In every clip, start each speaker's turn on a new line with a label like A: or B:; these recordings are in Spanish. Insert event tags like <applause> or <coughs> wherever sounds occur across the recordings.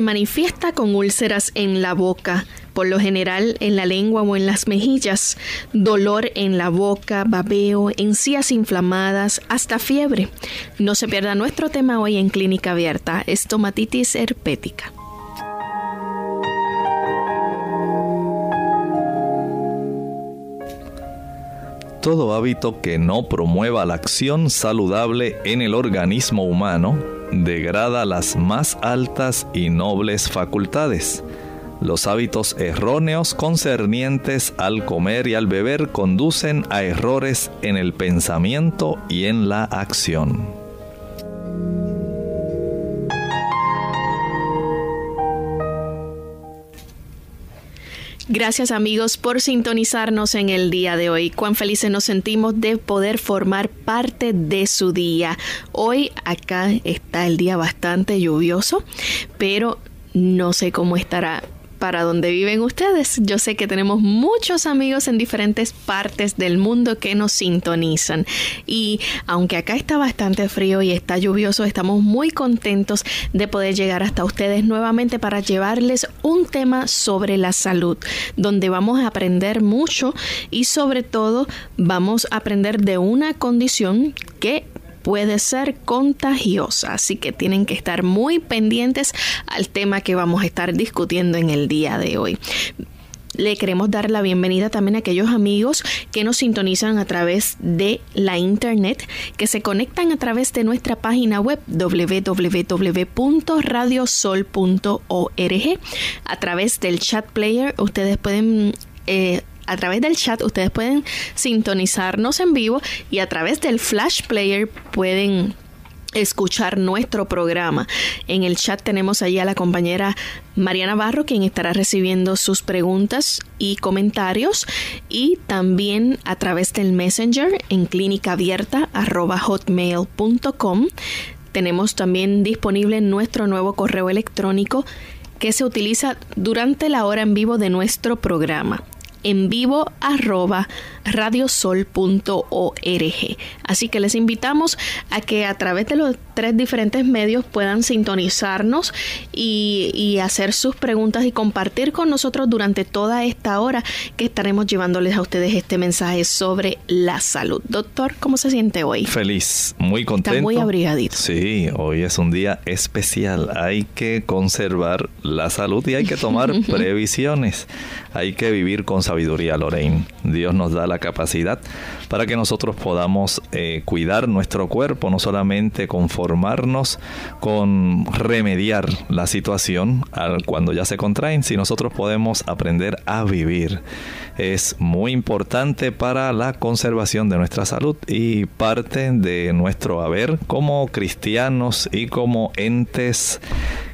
A: Se manifiesta con úlceras en la boca, por lo general en la lengua o en las mejillas, dolor en la boca, babeo, encías inflamadas, hasta fiebre. No se pierda nuestro tema hoy en Clínica Abierta, estomatitis herpética.
B: Todo hábito que no promueva la acción saludable en el organismo humano degrada las más altas y nobles facultades. Los hábitos erróneos concernientes al comer y al beber conducen a errores en el pensamiento y en la acción.
A: Gracias amigos por sintonizarnos en el día de hoy. Cuán felices nos sentimos de poder formar parte de su día. Hoy acá está el día bastante lluvioso, pero no sé cómo estará para donde viven ustedes. Yo sé que tenemos muchos amigos en diferentes partes del mundo que nos sintonizan. Y aunque acá está bastante frío y está lluvioso, estamos muy contentos de poder llegar hasta ustedes nuevamente para llevarles un tema sobre la salud, donde vamos a aprender mucho y sobre todo vamos a aprender de una condición que puede ser contagiosa, así que tienen que estar muy pendientes al tema que vamos a estar discutiendo en el día de hoy. Le queremos dar la bienvenida también a aquellos amigos que nos sintonizan a través de la internet, que se conectan a través de nuestra página web www.radiosol.org. A través del chat player ustedes pueden eh, a través del chat ustedes pueden sintonizarnos en vivo y a través del Flash Player pueden escuchar nuestro programa. En el chat tenemos allí a la compañera Mariana Barro, quien estará recibiendo sus preguntas y comentarios, y también a través del Messenger en clínica abierta hotmail.com. Tenemos también disponible nuestro nuevo correo electrónico que se utiliza durante la hora en vivo de nuestro programa en vivo arroba radiosol.org. Así que les invitamos a que a través de los tres diferentes medios puedan sintonizarnos y, y, hacer sus preguntas y compartir con nosotros durante toda esta hora que estaremos llevándoles a ustedes este mensaje sobre la salud. Doctor, ¿cómo se siente hoy?
B: Feliz, muy contento.
A: Está muy abrigadito.
B: Sí, hoy es un día especial. Hay que conservar la salud y hay que tomar <laughs> previsiones. Hay que vivir con sabiduría, Lorraine. Dios nos da la capacidad para que nosotros podamos eh, cuidar nuestro cuerpo, no solamente conformarnos con remediar la situación cuando ya se contraen, si nosotros podemos aprender a vivir. Es muy importante para la conservación de nuestra salud y parte de nuestro haber como cristianos y como entes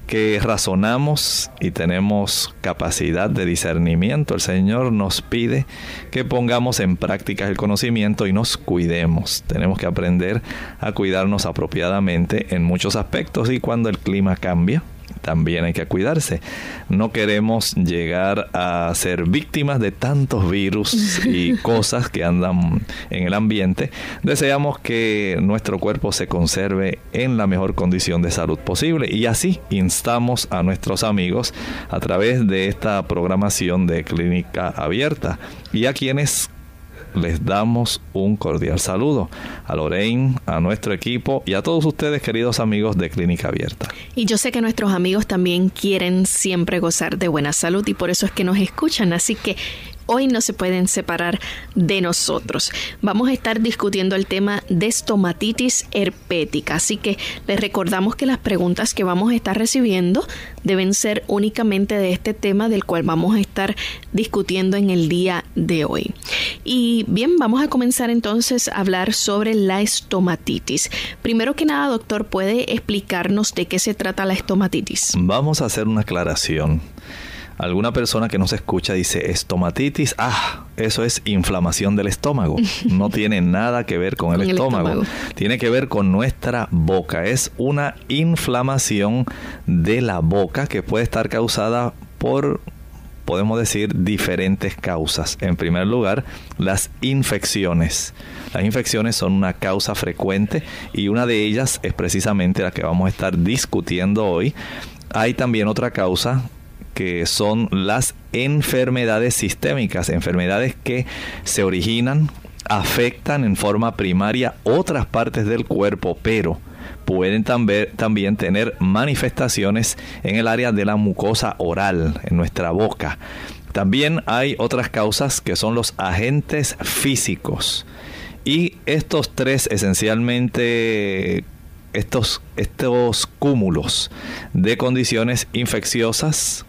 B: que razonamos y tenemos capacidad de discernimiento. El Señor nos pide que pongamos en práctica el conocimiento y nos cuidemos. Tenemos que aprender a cuidarnos apropiadamente en muchos aspectos y cuando el clima cambia, también hay que cuidarse. No queremos llegar a ser víctimas de tantos virus y <laughs> cosas que andan en el ambiente. Deseamos que nuestro cuerpo se conserve en la mejor condición de salud posible y así instamos a nuestros amigos a través de esta programación de clínica abierta y a quienes les damos un cordial saludo a Lorraine, a nuestro equipo y a todos ustedes, queridos amigos de Clínica Abierta.
A: Y yo sé que nuestros amigos también quieren siempre gozar de buena salud y por eso es que nos escuchan. Así que hoy no se pueden separar de nosotros. Vamos a estar discutiendo el tema de estomatitis herpética, así que les recordamos que las preguntas que vamos a estar recibiendo deben ser únicamente de este tema del cual vamos a estar discutiendo en el día de hoy. Y bien, vamos a comenzar entonces a hablar sobre la estomatitis. Primero que nada, doctor, ¿puede explicarnos de qué se trata la estomatitis?
B: Vamos a hacer una aclaración. Alguna persona que nos escucha dice estomatitis, ah, eso es inflamación del estómago. <laughs> No tiene nada que ver con, el, estómago. Tiene que ver con nuestra boca. Es una inflamación de la boca que puede estar causada por podemos decir diferentes causas. En primer lugar, las infecciones. Las infecciones son una causa frecuente y una de ellas es precisamente la que vamos a estar discutiendo hoy. Hay también otra causa que son las enfermedades sistémicas, enfermedades que se originan, afectan en forma primaria otras partes del cuerpo, pero pueden también, tener manifestaciones en el área de la mucosa oral, en nuestra boca. También hay otras causas que son los agentes físicos. Y estos tres esencialmente estos, estos cúmulos de condiciones infecciosas,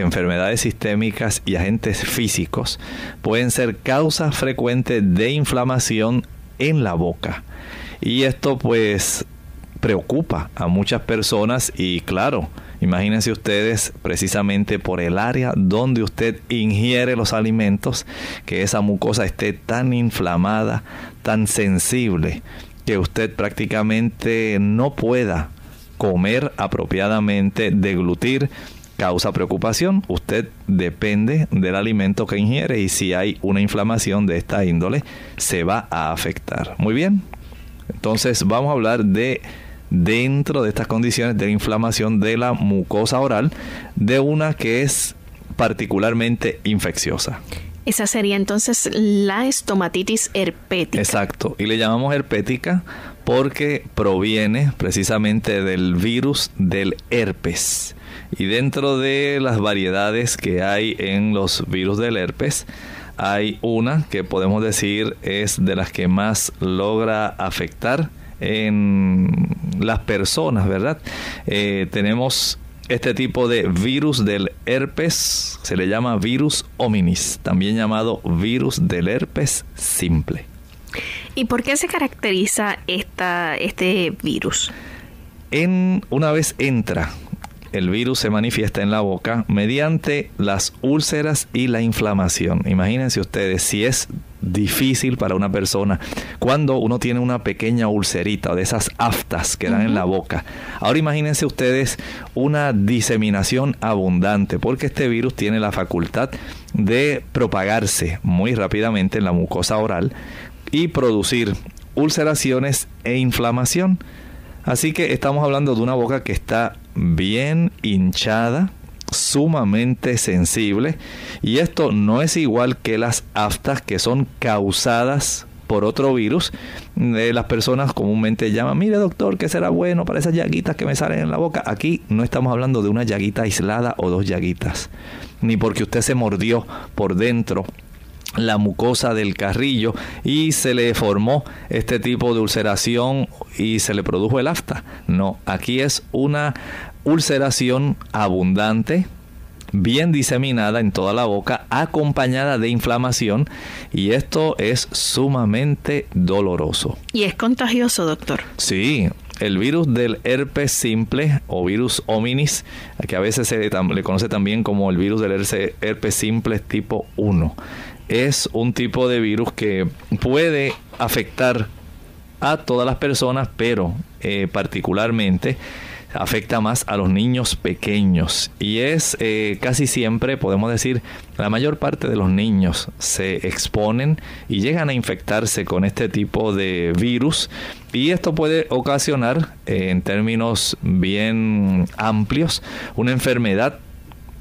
B: enfermedades sistémicas y agentes físicos pueden ser causa frecuente de inflamación en la boca. Y esto pues preocupa a muchas personas y claro, imagínense ustedes precisamente por el área donde usted ingiere los alimentos, que esa mucosa esté tan inflamada, tan sensible, que usted prácticamente no pueda comer apropiadamente, deglutir causa preocupación. Usted depende del alimento que ingiere y si hay una inflamación de esta índole, se va a afectar. Muy bien. Entonces vamos a hablar de dentro de estas condiciones de la inflamación de la mucosa oral, de una que es particularmente infecciosa.
A: Esa sería entonces la estomatitis herpética.
B: Exacto. Y le llamamos herpética porque proviene precisamente del virus del herpes. Y dentro de las variedades que hay en los virus del herpes, hay una que podemos decir es de las que más logra afectar en las personas, ¿verdad? Eh, tenemos este tipo de virus del herpes, se le llama virus hominis, también llamado virus del herpes simple.
A: ¿Y por qué se caracteriza esta, este virus?
B: En, una vez entra el virus se manifiesta en la boca mediante las úlceras y la inflamación. Imagínense ustedes si es difícil para una persona cuando uno tiene una pequeña ulcerita o de esas aftas que dan en la boca. Ahora imagínense ustedes una diseminación abundante porque este virus tiene la facultad de propagarse muy rápidamente en la mucosa oral y producir ulceraciones e inflamación. Así que estamos hablando de una boca que está bien hinchada, sumamente sensible y esto no es igual que las aftas que son causadas por otro virus. de las personas comúnmente llaman, mire doctor, ¿qué será bueno para esas llaguitas que me salen en la boca? Aquí no estamos hablando de una llaguita aislada o dos llaguitas, ni porque usted se mordió por dentro la mucosa del carrillo y se le formó este tipo de ulceración y se le produjo el afta. No, aquí es una ulceración abundante, bien diseminada en toda la boca, acompañada de inflamación y esto es sumamente doloroso.
A: ¿Y es contagioso, doctor?
B: Sí, el virus del herpes simple o virus hominis, que a veces se le conoce también como el virus del herpes simple tipo 1 es un tipo de virus que puede afectar a todas las personas, pero eh, particularmente afecta más a los niños pequeños. Y es eh, casi siempre, podemos decir, la mayor parte de los niños se exponen y llegan a infectarse con este tipo de virus. Y esto puede ocasionar, eh, en términos bien amplios, una enfermedad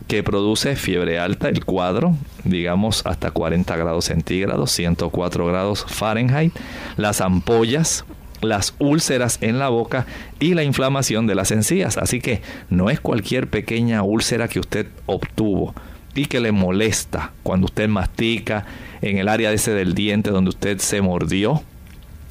B: que produce fiebre alta, el cuadro, digamos hasta 40 grados centígrados, 104 grados Fahrenheit, las ampollas, las úlceras en la boca y la inflamación de las encías. Así que no es cualquier pequeña úlcera que usted obtuvo y que le molesta cuando usted mastica en el área del diente donde usted se mordió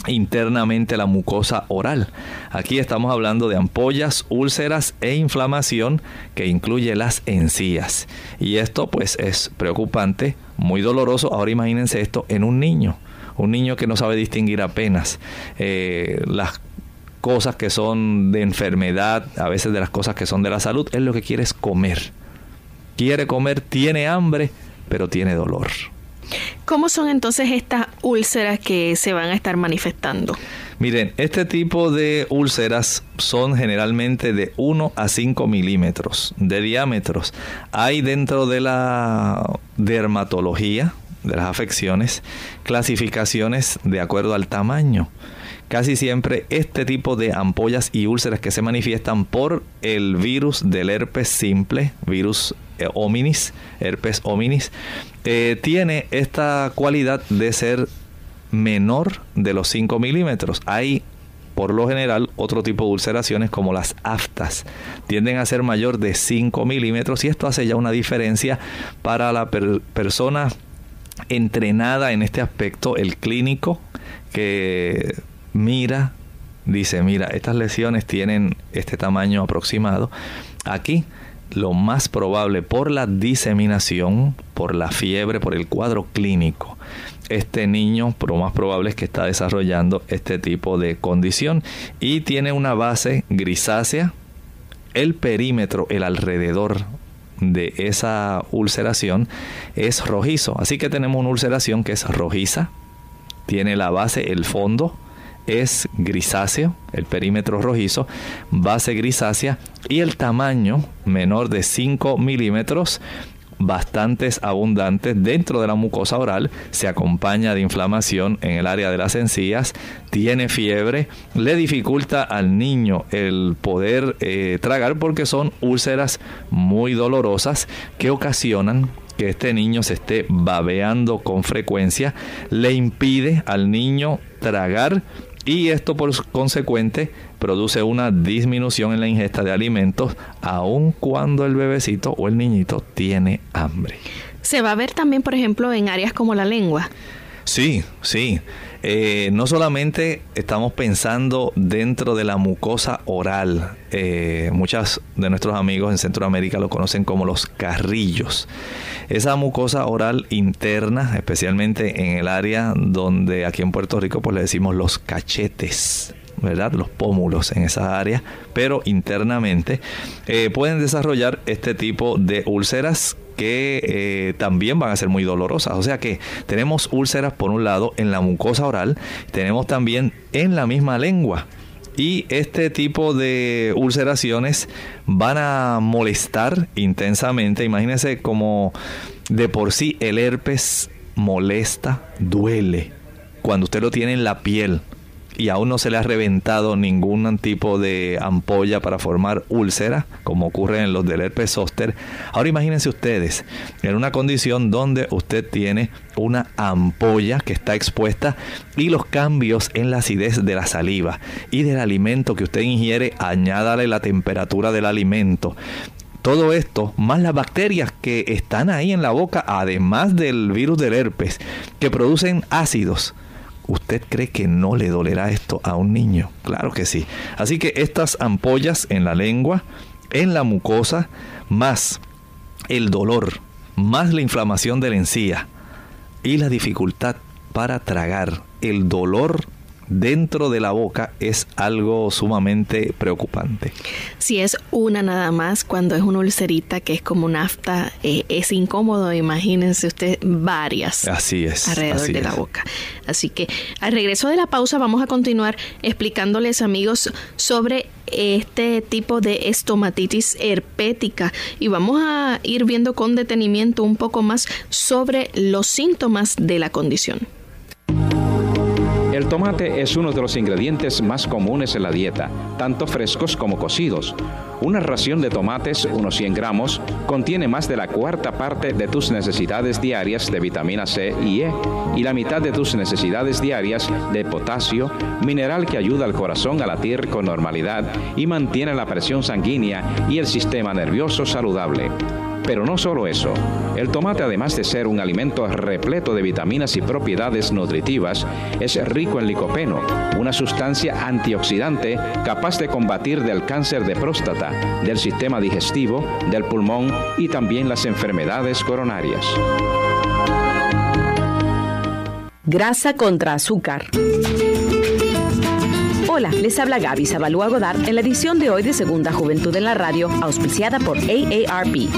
B: internamente la mucosa oral. Aquí estamos hablando de ampollas, úlceras e inflamación que incluye las encías. Y esto pues es preocupante, muy doloroso. Ahora imagínense esto en un niño, un niño que no sabe distinguir apenas eh, las cosas que son de enfermedad, a veces de las cosas que son de la salud, es lo que quiere es comer. Quiere comer, tiene hambre, pero tiene dolor.
A: ¿Cómo son entonces estas úlceras que se van a estar manifestando?
B: Miren, este tipo de úlceras son generalmente de 1 a 5 milímetros de diámetros. Hay dentro de la dermatología, de las afecciones, clasificaciones de acuerdo al tamaño. Casi siempre este tipo de ampollas y úlceras que se manifiestan por el virus del herpes simple, virus hominis, herpes hominis, eh, tiene esta cualidad de ser menor de los 5 milímetros. Hay por lo general otro tipo de ulceraciones como las aftas tienden a ser mayor de 5 milímetros y esto hace ya una diferencia para la persona entrenada en este aspecto, el clínico que mira, dice, mira, estas lesiones tienen este tamaño aproximado. Aquí lo más probable por la diseminación, por la fiebre, por el cuadro clínico. Este niño, lo más probable es que está desarrollando este tipo de condición y tiene una base grisácea. El perímetro, el alrededor de esa ulceración es rojizo. Así que tenemos una ulceración que es rojiza, tiene la base, el fondo es grisáceo, el perímetro rojizo, base grisácea y el tamaño menor de 5 milímetros bastantes abundantes dentro de la mucosa oral, se acompaña de inflamación en el área de las encías, tiene fiebre, le dificulta al niño el poder eh, tragar porque son úlceras muy dolorosas que ocasionan que este niño se esté babeando con frecuencia, le impide al niño tragar y esto por consecuente produce una disminución en la ingesta de alimentos aun cuando el bebecito o el niñito tiene hambre.
A: Se va a ver también, por ejemplo, en áreas como la lengua.
B: Sí, sí. Eh, no solamente estamos pensando dentro de la mucosa oral, eh, muchos de nuestros amigos en Centroamérica lo conocen como los carrillos. Esa mucosa oral interna, especialmente en el área donde aquí en Puerto Rico pues le decimos los cachetes, ¿verdad? Los pómulos en esa área, pero internamente eh, pueden desarrollar este tipo de úlceras que eh, también van a ser muy dolorosas. O sea que tenemos úlceras por un lado en la mucosa oral, tenemos también en la misma lengua. Y este tipo de ulceraciones van a molestar intensamente. Imagínense como de por sí el herpes molesta, duele. Cuando usted lo tiene en la piel, y aún no se le ha reventado ningún tipo de ampolla para formar úlcera, como ocurre en los del herpes zóster. Ahora imagínense ustedes en una condición donde usted tiene una ampolla que está expuesta y los cambios en la acidez de la saliva y del alimento que usted ingiere, añádale la temperatura del alimento todo esto, más las bacterias que están ahí en la boca, además del virus del herpes, que producen ácidos, ¿Usted cree que no le dolerá esto a un niño? Claro que sí. Así que estas ampollas en la lengua, en la mucosa, más el dolor, más la inflamación de la encía y la dificultad para tragar, el dolor dentro de la boca es algo sumamente preocupante.
A: Si es una nada más, cuando es una ulcerita que es como un afta, eh, es incómodo, imagínense usted varias.
B: Así es.
A: Alrededor de la boca. Así que al regreso de la pausa vamos a continuar explicándoles amigos sobre este tipo de estomatitis herpética y vamos a ir viendo con detenimiento un poco más sobre los síntomas de la condición.
C: El tomate es uno de los ingredientes más comunes en la dieta, tanto frescos como cocidos. Una ración de tomates, unos 100 gramos, contiene más de la cuarta parte de tus necesidades diarias de vitamina C y E y la mitad de tus necesidades diarias de potasio, mineral que ayuda al corazón a latir con normalidad y mantiene la presión sanguínea y el sistema nervioso saludable. Pero no solo eso, el tomate además de ser un alimento repleto de vitaminas y propiedades nutritivas, es rico en licopeno, una sustancia antioxidante capaz de combatir del cáncer de próstata, del sistema digestivo, del pulmón y también las enfermedades coronarias.
D: Grasa contra azúcar. Hola, les habla Gaby Zabalúa Godard en la edición de hoy de Segunda Juventud en la Radio, auspiciada por AARP.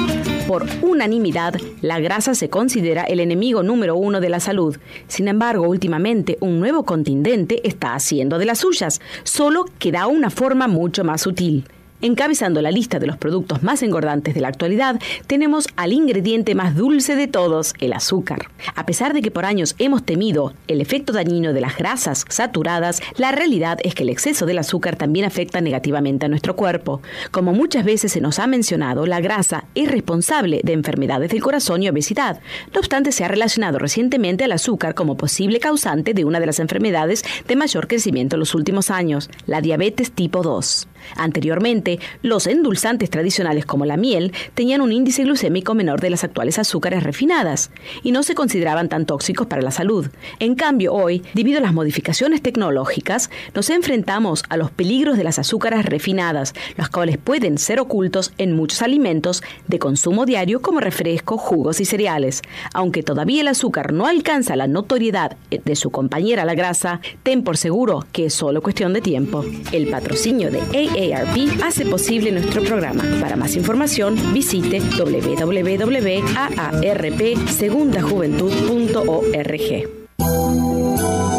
D: Por unanimidad, la grasa se considera el enemigo número uno de la salud. Sin embargo, últimamente un nuevo contingente está haciendo de las suyas, solo que da una forma mucho más sutil. Encabezando la lista de los productos más engordantes de la actualidad, tenemos al ingrediente más dulce de todos, el azúcar. A pesar de que por años hemos temido el efecto dañino de las grasas saturadas, la realidad es que el exceso del azúcar también afecta negativamente a nuestro cuerpo. Como muchas veces se nos ha mencionado, la grasa es responsable de enfermedades del corazón y obesidad. No obstante, se ha relacionado recientemente al azúcar como posible causante de una de las enfermedades de mayor crecimiento en los últimos años, la diabetes tipo 2. Anteriormente, los endulzantes tradicionales como la miel tenían un índice glucémico menor de las actuales azúcares refinadas y no se consideraban tan tóxicos para la salud. En cambio, hoy, debido a las modificaciones tecnológicas, nos enfrentamos a los peligros de las azúcares refinadas, los cuales pueden ser ocultos en muchos alimentos de consumo diario como refrescos, jugos y cereales. Aunque todavía el azúcar no alcanza la notoriedad de su compañera la grasa, ten por seguro que es solo cuestión de tiempo. El patrocinio de AARP posible nuestro programa. Para más información, visite www.aarpsegundajuventud.org.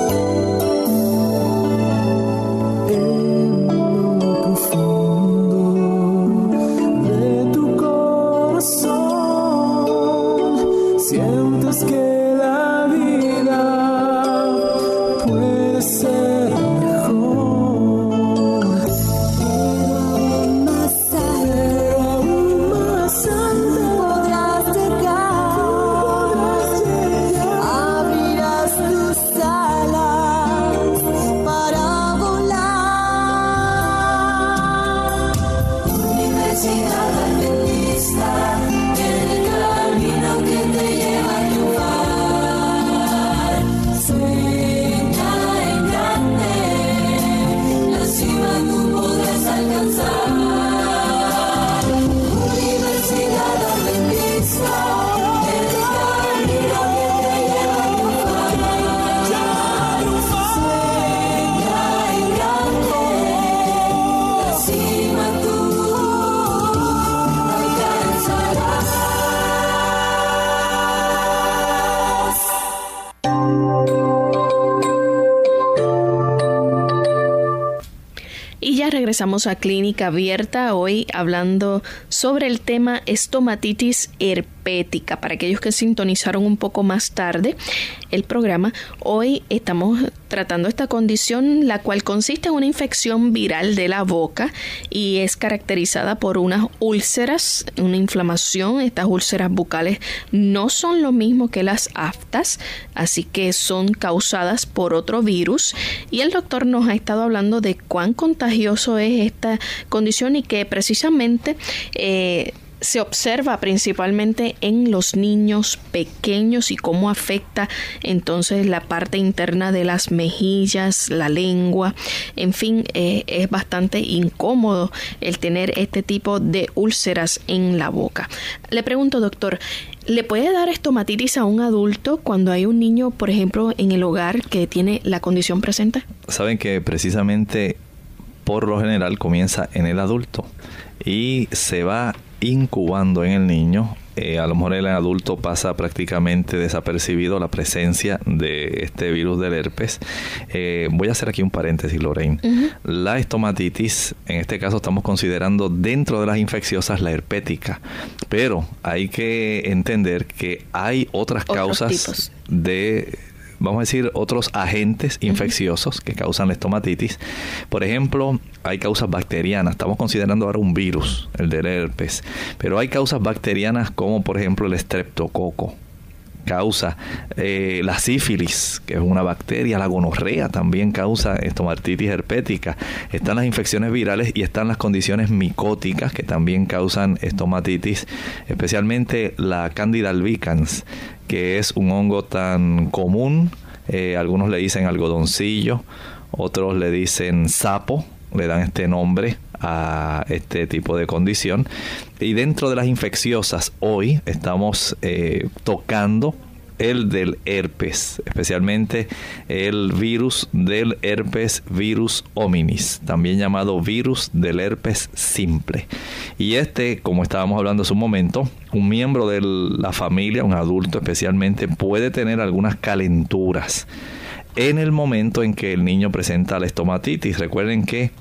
A: regresamos a Clínica Abierta hoy hablando sobre el tema estomatitis herpética. Para aquellos que sintonizaron un poco más tarde el programa, hoy estamos tratando esta condición, la cual consiste en una infección viral de la boca y es caracterizada por unas úlceras, una inflamación. Estas úlceras bucales no son lo mismo que las aftas, así que son causadas por otro virus. Y el doctor nos ha estado hablando de cuán contagioso es esta condición y que precisamente eh, se observa principalmente en los niños pequeños y cómo afecta entonces la parte interna de las mejillas, la lengua, en fin, eh, es bastante incómodo el tener este tipo de úlceras en la boca. Le pregunto, doctor, ¿le puede dar estomatitis a un adulto cuando hay un niño, por ejemplo, en el hogar que tiene la condición presente?
B: Saben que precisamente por lo general comienza en el adulto y se va incubando en el niño. Eh, a lo mejor el adulto pasa prácticamente desapercibido la presencia de este virus del herpes. Eh, voy a hacer aquí un paréntesis, Lorraine. La estomatitis, en este caso estamos considerando dentro de las infecciosas la herpética, pero hay que entender que hay otras causas de vamos a decir, otros agentes infecciosos que causan la estomatitis. Por ejemplo, hay causas bacterianas. Estamos considerando ahora un virus, el del herpes. Pero hay causas bacterianas como, por ejemplo, el estreptococo causa eh, la sífilis, que es una bacteria, la gonorrea también causa estomatitis herpética. Están las infecciones virales y están las condiciones micóticas que también causan estomatitis, especialmente la Candida albicans, que es un hongo tan común, eh, algunos le dicen algodoncillo, otros le dicen sapo, le dan este nombre a este tipo de condición. Y dentro de las infecciosas, hoy estamos eh, tocando el del herpes, especialmente el virus del herpes virus hominis, también llamado virus del herpes simple. Y este, como estábamos hablando hace un momento, un miembro de la familia, un adulto especialmente, puede tener algunas calenturas en el momento en que el niño presenta la estomatitis. Recuerden que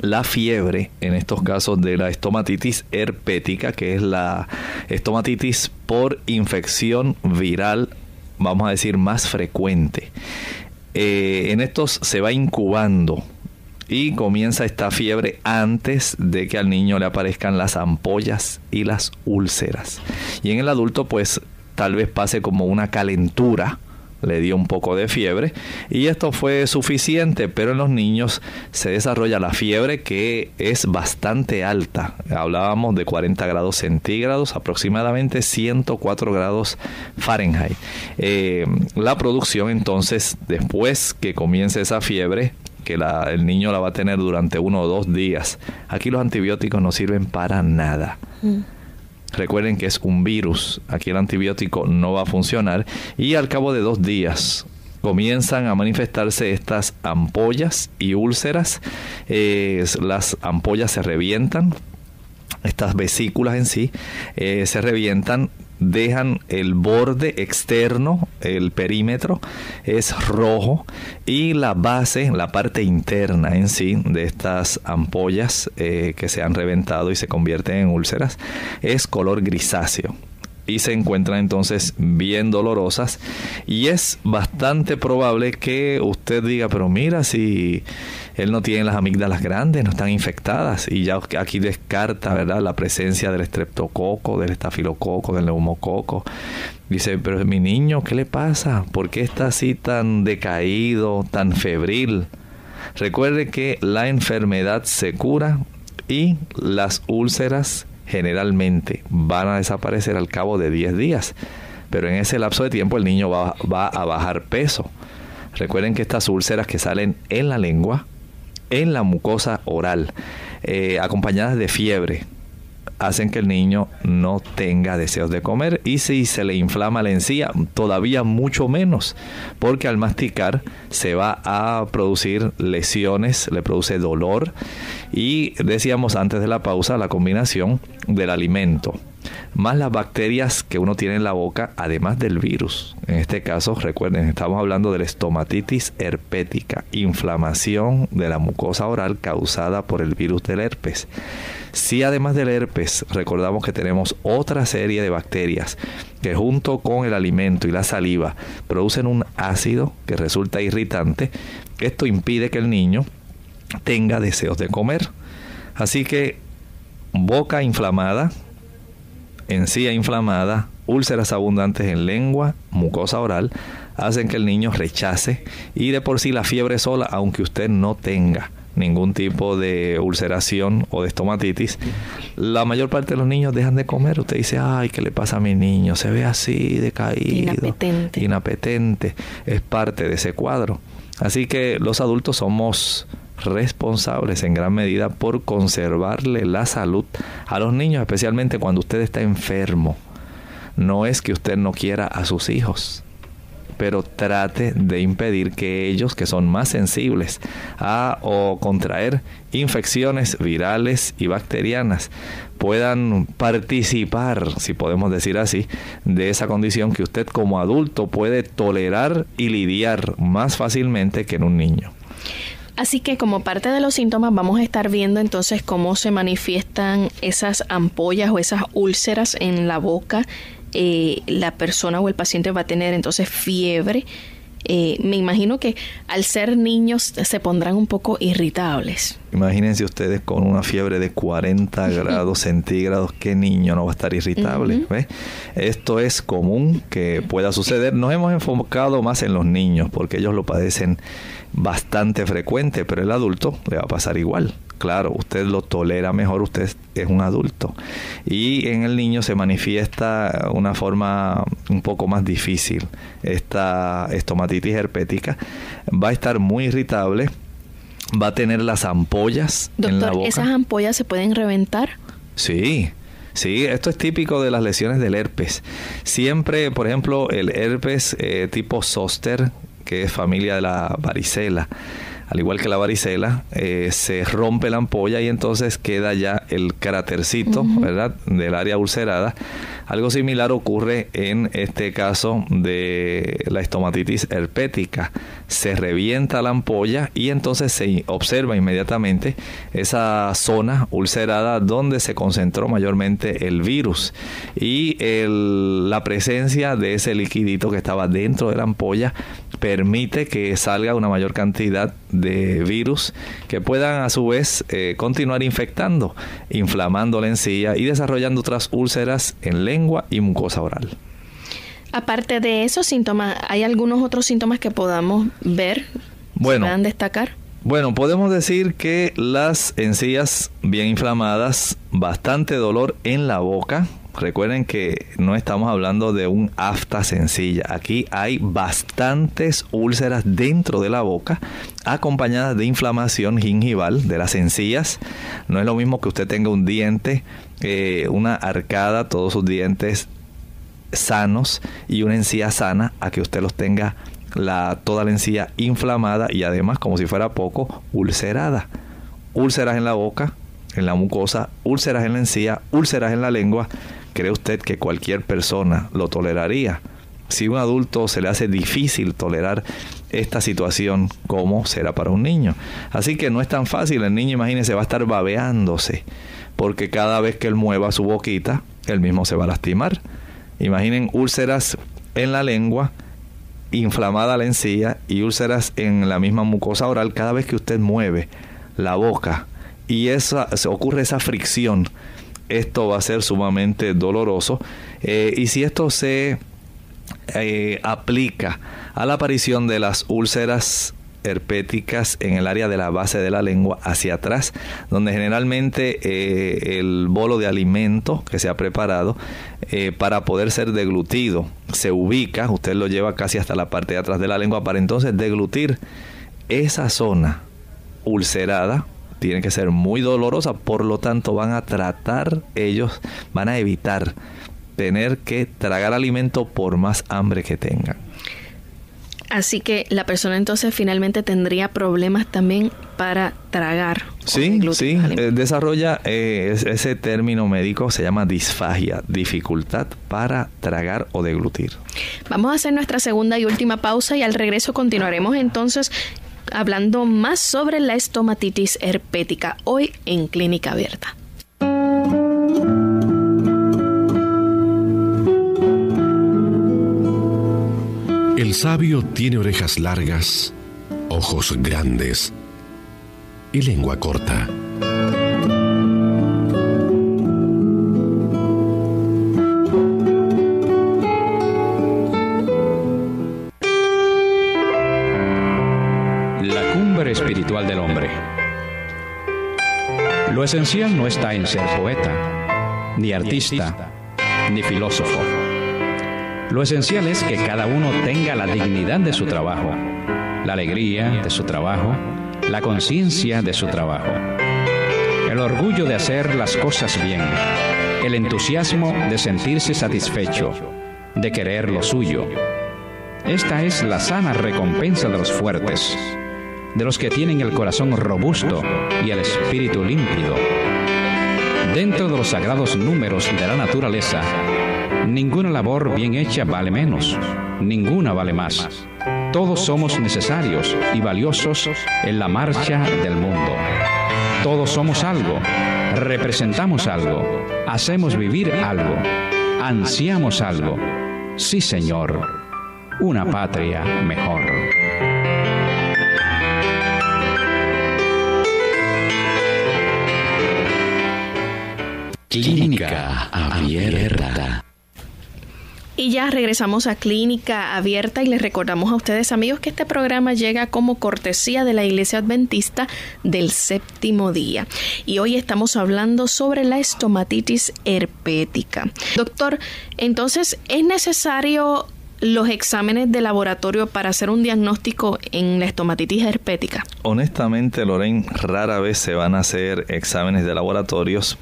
B: la fiebre, en estos casos de la estomatitis herpética, que es la estomatitis por infección viral, vamos a decir, más frecuente. Eh, en estos se va incubando y comienza esta fiebre antes de que al niño le aparezcan las ampollas y las úlceras. Y en el adulto pues tal vez pase como una calentura le dio un poco de fiebre y esto fue suficiente, pero en los niños se desarrolla la fiebre que es bastante alta. Hablábamos de 40 grados centígrados, aproximadamente 104 grados Fahrenheit. Eh, la producción entonces, después que comience esa fiebre, que el niño la va a tener durante uno o dos días, aquí los antibióticos no sirven para nada. Mm. Recuerden que es un virus, aquí el antibiótico no va a funcionar y al cabo de dos días comienzan a manifestarse estas ampollas y úlceras. Eh, las ampollas se revientan, estas vesículas en sí eh, se revientan dejan el borde externo, el perímetro es rojo y la base, la parte interna en sí de estas ampollas eh, que se han reventado y se convierten en úlceras es color grisáceo y se encuentran entonces bien dolorosas y es bastante probable que usted diga pero mira si él no tiene las amígdalas grandes, no están infectadas y ya aquí descarta, ¿verdad? La presencia del estreptococo, del estafilococo, del neumococo. Dice, pero mi niño, ¿qué le pasa? ¿Por qué está así tan decaído, tan febril? Recuerde que la enfermedad se cura y las úlceras generalmente van a desaparecer al cabo de 10 días. Pero en ese lapso de tiempo el niño va, va a bajar peso. Recuerden que estas úlceras que salen en la lengua en la mucosa oral, eh, acompañadas de fiebre, hacen que el niño no tenga deseos de comer y si se le inflama la encía, todavía mucho menos, porque al masticar se va a producir lesiones, le produce dolor y decíamos antes de la pausa la combinación del alimento más las bacterias que uno tiene en la boca, además del virus. En este caso, recuerden, estamos hablando de la estomatitis herpética, inflamación de la mucosa oral causada por el virus del herpes. Si además del herpes recordamos que tenemos otra serie de bacterias que junto con el alimento y la saliva producen un ácido que resulta irritante, esto impide que el niño tenga deseos de comer. Así que boca inflamada, encía inflamada, úlceras abundantes en lengua, mucosa oral, hacen que el niño rechace y de por sí la fiebre sola, aunque usted no tenga ningún tipo de ulceración o de estomatitis, la mayor parte de los niños dejan de comer. Usted dice, ay, ¿qué le pasa a mi niño? Se ve así, decaído, inapetente. inapetente. Es parte de ese cuadro. Así que los adultos somos responsables en gran medida por conservarle la salud a los niños, especialmente cuando usted está enfermo. No es que usted no quiera a sus hijos, pero trate de impedir que ellos, que son más sensibles a o contraer infecciones virales y bacterianas, puedan participar, si podemos decir así, de esa condición que usted como adulto puede tolerar y lidiar más fácilmente que en un niño.
A: Así que como parte de los síntomas vamos a estar viendo entonces cómo se manifiestan esas ampollas o esas úlceras en la boca. Eh, la persona o el paciente va a tener entonces fiebre. eh, me imagino que al ser niños se pondrán un poco irritables.
B: Imagínense ustedes con una fiebre de 40 <laughs> grados centígrados, ¿qué niño no va a estar irritable? Esto es común que pueda suceder. Nos hemos enfocado más en los niños porque ellos lo padecen bastante frecuente, pero el adulto le va a pasar igual. Claro, usted lo tolera mejor, usted es un adulto. Y en el niño se manifiesta una forma un poco más difícil. Esta estomatitis herpética va a estar muy irritable, va a tener las ampollas en la boca.
A: ¿esas ampollas se pueden reventar?
B: Sí, Sí, esto es típico de las lesiones del herpes. Siempre, por ejemplo, el herpes eh, tipo zoster, que es familia de la varicela, al igual que la varicela, eh, se rompe la ampolla y entonces queda ya el crátercito, ¿verdad?, del área ulcerada. Algo similar ocurre en este caso de la estomatitis herpética. Se revienta la ampolla y entonces se observa inmediatamente esa zona ulcerada donde se concentró mayormente el virus y la presencia de ese liquidito que estaba dentro de la ampolla permite que salga una mayor cantidad de virus que puedan a su vez eh, continuar infectando, inflamando la encía y desarrollando otras úlceras en lengua y mucosa oral.
A: Aparte de esos síntomas, ¿hay algunos otros síntomas que podamos ver?
B: Bueno,
A: puedan destacar?
B: Bueno, podemos decir que las encías bien inflamadas, bastante dolor en la boca, Recuerden que no estamos hablando de un afta sencilla. Aquí hay bastantes úlceras dentro de la boca acompañadas de inflamación gingival de las encías. No es lo mismo que usted tenga un diente, eh, una arcada, todos sus dientes sanos y una encía sana a que usted los tenga la, toda la encía inflamada y además como si fuera poco ulcerada. Úlceras en la boca, en la mucosa, úlceras en la encía, úlceras en la lengua ¿cree usted que cualquier persona lo toleraría? Si un adulto se le hace difícil tolerar esta situación, ¿cómo será para un niño? Así que no es tan fácil. El niño, imagínese, va a estar babeándose, porque cada vez que él mueva su boquita, él mismo se va a lastimar. Imaginen úlceras en la lengua, inflamada la encía y úlceras en la misma mucosa oral cada vez que usted mueve la boca. Y esa, ocurre esa fricción esto va a ser sumamente doloroso. Eh, y si esto se eh, aplica a la aparición de las úlceras herpéticas en el área de la base de la lengua hacia atrás, donde generalmente eh, el bolo de alimento que se ha preparado para poder ser deglutido se ubica, usted lo lleva casi hasta la parte de atrás de la lengua para entonces deglutir esa zona ulcerada tiene que ser muy dolorosa, por lo tanto van a tratar ellos, van a evitar tener que tragar alimento por más hambre que tengan.
A: Así que la persona entonces finalmente tendría problemas también para tragar.
B: Sí, sí, eh, desarrolla eh, ese término médico, se llama disfagia, dificultad para tragar o deglutir.
A: Vamos a hacer nuestra segunda y última pausa y al regreso continuaremos entonces hablando más sobre la estomatitis herpética hoy en Clínica Abierta.
E: El sabio tiene orejas largas, ojos grandes y lengua corta.
C: del hombre. Lo esencial no está en ser poeta, ni artista, ni filósofo. Lo esencial es que cada uno tenga la dignidad de su trabajo, la alegría de su trabajo, la conciencia de su trabajo, el orgullo de hacer las cosas bien, el entusiasmo de sentirse satisfecho, de querer lo suyo. Esta es la sana recompensa de los fuertes de los que tienen el corazón robusto y el espíritu límpido. Dentro de los sagrados números de la naturaleza, ninguna labor bien hecha vale menos, ninguna vale más. Todos somos necesarios y valiosos en la marcha del mundo. Todos somos algo, representamos algo, hacemos vivir algo, ansiamos algo. Sí, Señor, una patria mejor.
F: Clínica Abierta.
A: Y ya regresamos a Clínica Abierta y les recordamos a ustedes amigos que este programa llega como cortesía de la Iglesia Adventista del Séptimo Día. Y hoy estamos hablando sobre la estomatitis herpética. Doctor, entonces, ¿es necesario los exámenes de laboratorio para hacer un diagnóstico en la estomatitis herpética?
B: Honestamente, Lorraine, rara vez se van a hacer exámenes de laboratorios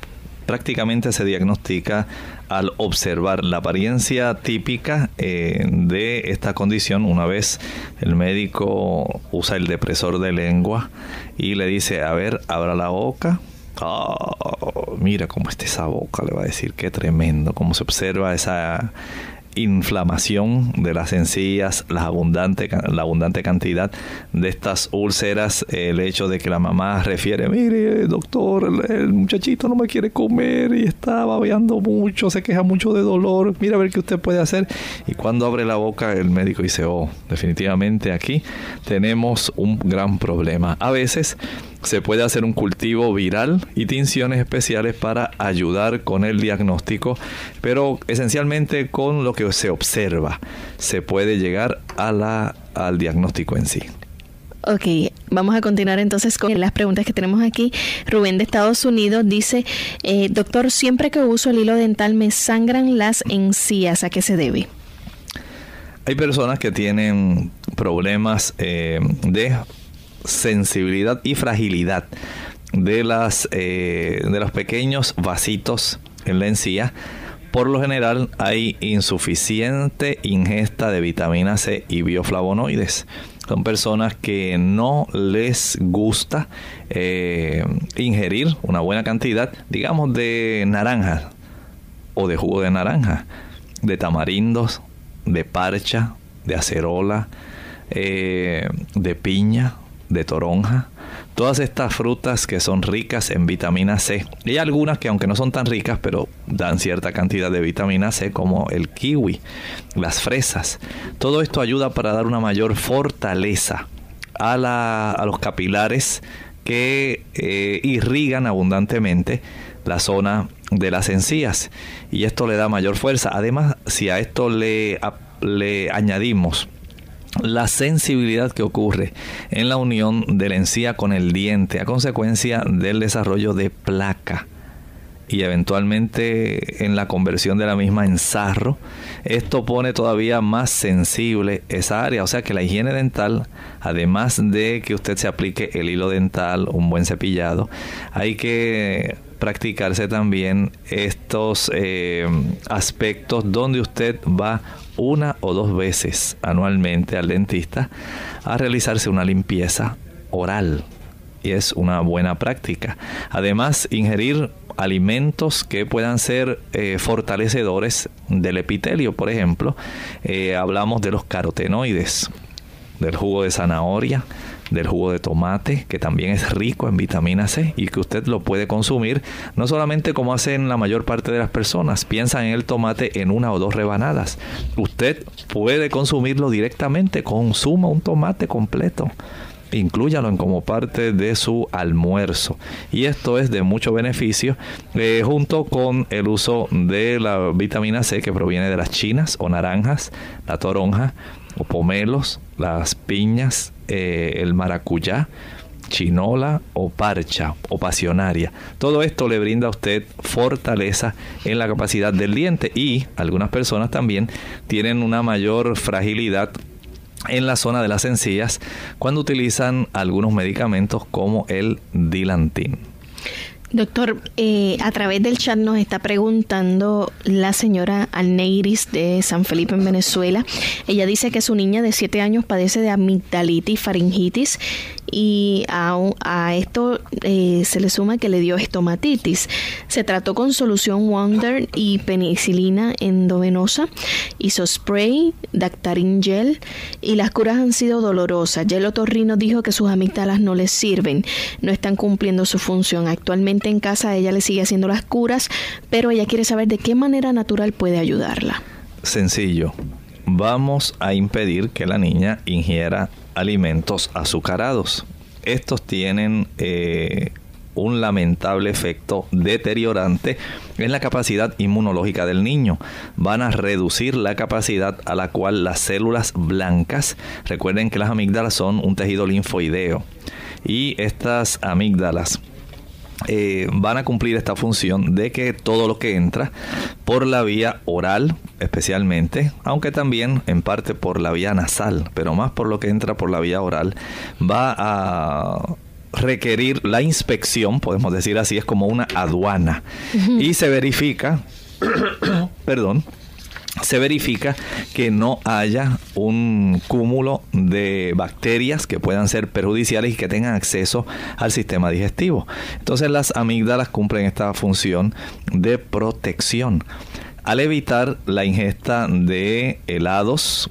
B: prácticamente se diagnostica al observar la apariencia típica eh, de esta condición una vez el médico usa el depresor de lengua y le dice, a ver, abra la boca. Oh, mira cómo está esa boca, le va a decir, qué tremendo, cómo se observa esa inflamación de las encías, la abundante, la abundante cantidad de estas úlceras, el hecho de que la mamá refiere, mire doctor, el, muchachito no me quiere comer y está babeando mucho, se queja mucho de dolor, mira a ver qué usted puede hacer. Y cuando abre la boca el médico dice, oh, definitivamente aquí tenemos un gran problema. A veces se puede hacer un cultivo viral y tinciones especiales para ayudar con el diagnóstico, pero esencialmente con lo que se observa se puede llegar a la, al diagnóstico en sí.
A: Ok, vamos a continuar entonces con las preguntas que tenemos aquí. Rubén de Estados Unidos dice, eh, doctor, siempre que uso el hilo dental me sangran las encías, ¿a qué se debe?
B: Hay personas que tienen problemas eh, de sensibilidad y fragilidad de, las, eh, de los pequeños vasitos en la encía. Por lo general hay insuficiente ingesta de vitamina C y bioflavonoides. Son personas que no les gusta eh, ingerir una buena cantidad, digamos, de naranja o de jugo de naranja, de tamarindos, de parcha, de acerola, eh, de piña, de toronja, todas estas frutas que son ricas en vitamina C. Y hay algunas que aunque no son tan ricas, pero dan cierta cantidad de vitamina C como el kiwi, las fresas. Todo esto ayuda para dar una mayor fortaleza a, la, a los capilares que eh, irrigan abundantemente la zona de las encías y esto le da mayor fuerza. Además, si a esto le, le añadimos la sensibilidad que ocurre en la unión de la encía con el diente a consecuencia del desarrollo de placa y eventualmente en la conversión de la misma en sarro, esto pone todavía más sensible esa área. O sea que la higiene dental, además de que usted se aplique el hilo dental, un buen cepillado, hay que practicarse también estos eh, aspectos donde usted va una o dos veces anualmente al dentista a realizarse una limpieza oral. Y es una buena práctica. Además, ingerir alimentos que puedan ser eh, fortalecedores del epitelio. Por ejemplo, eh, hablamos de los carotenoides, del jugo de zanahoria, del jugo de tomate, que también es rico en vitamina C y que usted lo puede consumir no solamente como hacen la mayor parte de las personas, piensan en el tomate en una o dos rebanadas. Usted puede consumirlo directamente, consuma un tomate completo inclúyalo como parte de su almuerzo. Y esto es de mucho beneficio eh, junto con el uso de la vitamina C que proviene de las chinas o naranjas, la toronja o pomelos, las piñas, eh, el maracuyá, chinola o parcha o pasionaria. Todo esto le brinda a usted fortaleza en la capacidad del diente y algunas personas también tienen una mayor fragilidad en la zona de las encías cuando utilizan algunos medicamentos como el dilantín.
A: Doctor, eh, a través del chat nos está preguntando la señora Alneiris de San Felipe en Venezuela. Ella dice que su niña de 7 años padece de amigdalitis, faringitis y a, esto eh, se le suma que le dio estomatitis. Se trató con solución Wonder y penicilina endovenosa, hizo spray, Dactarin gel y las curas han sido dolorosas. Ya el otorrino dijo que sus amígdalas no le sirven, no están cumpliendo su función. Actualmente en casa ella le sigue haciendo las curas, pero ella quiere saber de qué manera natural puede ayudarla.
B: Sencillo vamos a impedir que la niña ingiera alimentos azucarados. Estos tienen eh, un lamentable efecto deteriorante en la capacidad inmunológica del niño. Van a reducir la capacidad a la cual las células blancas, recuerden que las amígdalas son un tejido linfoideo, y estas amígdalas eh, van a cumplir esta función de que todo lo que entra por la vía oral especialmente, aunque también en parte por la vía nasal, pero más por lo que entra por la vía oral, va a requerir la inspección, podemos decir así, es como una aduana. Y se verifica, <coughs> perdón, se verifica que no haya un cúmulo de bacterias que puedan ser perjudiciales y que tengan acceso al sistema digestivo. Entonces las amígdalas cumplen esta función de protección. Al evitar la ingesta de helados,